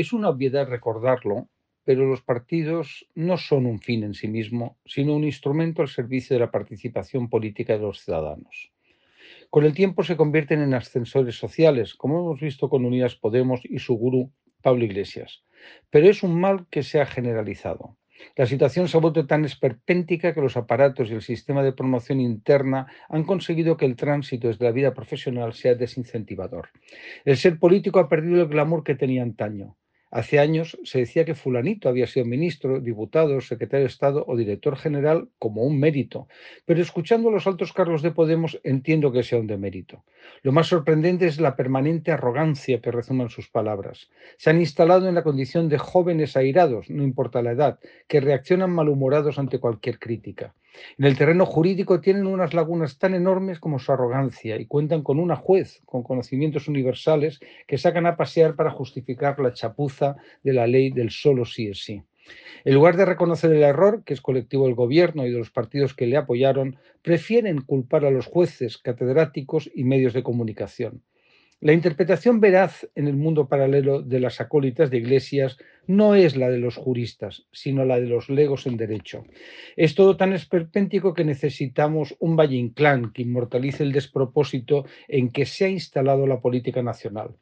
Es una obviedad recordarlo, pero los partidos no son un fin en sí mismo, sino un instrumento al servicio de la participación política de los ciudadanos. Con el tiempo se convierten en ascensores sociales, como hemos visto con Unidas Podemos y su gurú Pablo Iglesias. Pero es un mal que se ha generalizado. La situación se ha vuelto tan esperpéntica que los aparatos y el sistema de promoción interna han conseguido que el tránsito desde la vida profesional sea desincentivador. El ser político ha perdido el glamour que tenía antaño. Hace años se decía que fulanito había sido ministro, diputado, secretario de Estado o director general como un mérito, pero escuchando a los altos cargos de Podemos entiendo que sea un demérito. Lo más sorprendente es la permanente arrogancia que resuman sus palabras. Se han instalado en la condición de jóvenes airados, no importa la edad, que reaccionan malhumorados ante cualquier crítica. En el terreno jurídico tienen unas lagunas tan enormes como su arrogancia y cuentan con una juez con conocimientos universales que sacan a pasear para justificar la chapuza de la ley del solo sí es sí. En lugar de reconocer el error, que es colectivo del gobierno y de los partidos que le apoyaron, prefieren culpar a los jueces, catedráticos y medios de comunicación. La interpretación veraz en el mundo paralelo de las acólitas de iglesias no es la de los juristas, sino la de los legos en derecho. Es todo tan esperpéntico que necesitamos un Valle Inclán que inmortalice el despropósito en que se ha instalado la política nacional.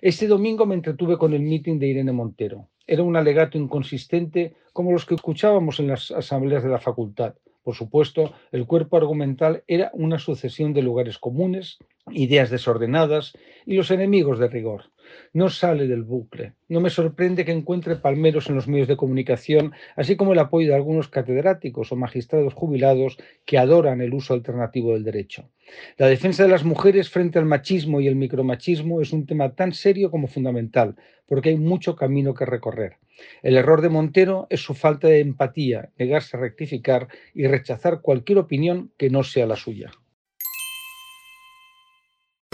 Este domingo me entretuve con el mitin de Irene Montero. Era un alegato inconsistente como los que escuchábamos en las asambleas de la facultad. Por supuesto, el cuerpo argumental era una sucesión de lugares comunes, ideas desordenadas y los enemigos de rigor. No sale del bucle. No me sorprende que encuentre palmeros en los medios de comunicación, así como el apoyo de algunos catedráticos o magistrados jubilados que adoran el uso alternativo del derecho. La defensa de las mujeres frente al machismo y el micromachismo es un tema tan serio como fundamental, porque hay mucho camino que recorrer. El error de Montero es su falta de empatía, negarse a rectificar y rechazar cualquier opinión que no sea la suya.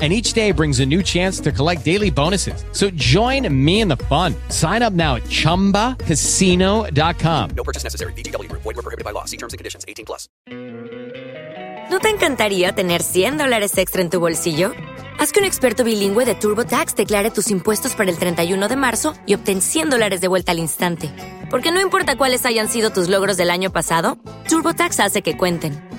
And each day brings a new chance to collect daily bonuses. So join me in the fun. Sign up now at chumbacasino.com. No purchase necessary. VGW Group. Void were prohibited by law. See terms and conditions. 18 plus. ¿No te encantaría tener 100 dólares extra en tu bolsillo? Haz que un experto bilingüe de TurboTax declare tus impuestos para el 31 de marzo y obtén 100 dólares de vuelta al instante. Porque no importa cuáles hayan sido tus logros del año pasado, TurboTax hace que cuenten.